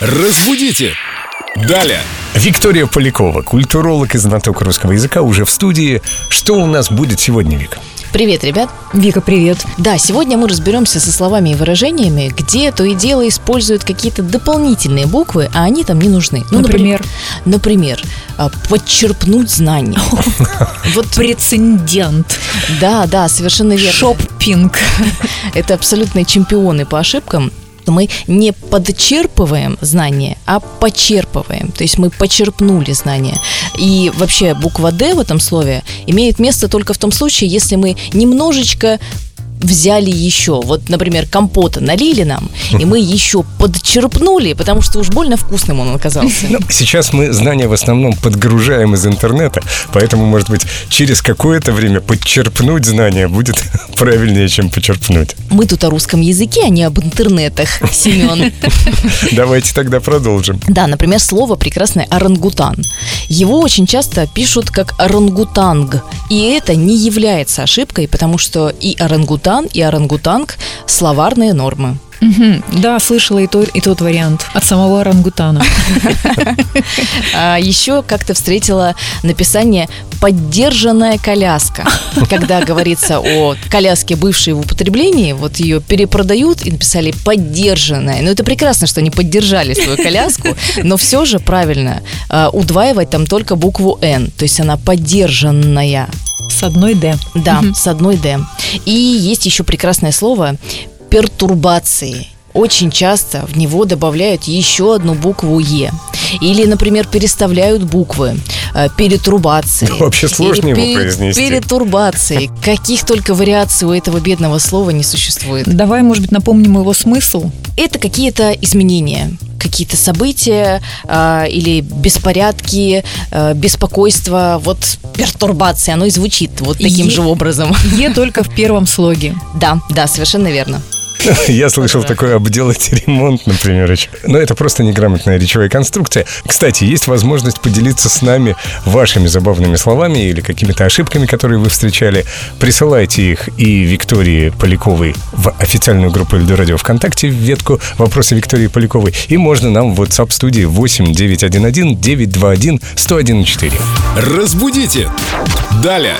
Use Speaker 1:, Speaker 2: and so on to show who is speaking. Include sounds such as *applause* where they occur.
Speaker 1: Разбудите! Далее!
Speaker 2: Виктория Полякова, культуролог и знаток русского языка, уже в студии. Что у нас будет сегодня, Вика?
Speaker 3: Привет, ребят.
Speaker 4: Вика, привет.
Speaker 3: Да, сегодня мы разберемся со словами и выражениями, где то и дело используют какие-то дополнительные буквы, а они там не нужны.
Speaker 4: Ну, например?
Speaker 3: Например, а, подчерпнуть знания. *laughs*
Speaker 4: Вот прецедент.
Speaker 3: Да, да, совершенно верно.
Speaker 4: Шоппинг.
Speaker 3: Это абсолютные чемпионы по ошибкам что мы не подчерпываем знания, а почерпываем. То есть мы почерпнули знания. И вообще буква «Д» в этом слове имеет место только в том случае, если мы немножечко взяли еще. Вот, например, компота налили нам, и мы еще подчерпнули, потому что уж больно вкусным он оказался.
Speaker 2: Ну, сейчас мы знания в основном подгружаем из интернета, поэтому, может быть, через какое-то время подчерпнуть знания будет правильнее, чем почерпнуть.
Speaker 3: Мы тут о русском языке, а не об интернетах, Семен. *laughs*
Speaker 2: Давайте тогда продолжим.
Speaker 3: Да, например, слово прекрасное орангутан. Его очень часто пишут как орангутанг, и это не является ошибкой, потому что и орангутан, и орангутанг – словарные нормы.
Speaker 4: Угу. Да, слышала и, то, и тот вариант от самого орангутана. *laughs*
Speaker 3: А еще как-то встретила написание «поддержанная коляска». *laughs* Когда говорится о коляске, бывшей в употреблении, вот ее перепродают и написали «поддержанная». Ну, это прекрасно, что они поддержали свою коляску, но все же правильно а, удваивать там только букву «Н», то есть она поддержанная.
Speaker 4: С одной «Д».
Speaker 3: Да, с одной «Д». И есть еще прекрасное слово пертурбации. Очень часто в него добавляют еще одну букву «е». Или, например, переставляют буквы. Э, перетрубации. *laughs*
Speaker 2: Вообще сложно его произнести.
Speaker 3: Перетурбации. Каких только вариаций у этого бедного слова не существует.
Speaker 4: Давай, может быть, напомним его смысл.
Speaker 3: Это какие-то изменения какие-то события э, или беспорядки, э, беспокойство, вот пертурбация, оно и звучит вот таким
Speaker 4: Е-
Speaker 3: же образом.
Speaker 4: Е *laughs* только в первом слоге.
Speaker 3: Да, да, совершенно верно.
Speaker 2: Я слышал такое обделать ремонт, например. еще. Но это просто неграмотная речевая конструкция. Кстати, есть возможность поделиться с нами вашими забавными словами или какими-то ошибками, которые вы встречали. Присылайте их и Виктории Поляковой в официальную группу Эльду Радио ВКонтакте в ветку «Вопросы Виктории Поляковой». И можно нам в WhatsApp студии 8 911 921 101 4.
Speaker 1: Разбудите! Далее!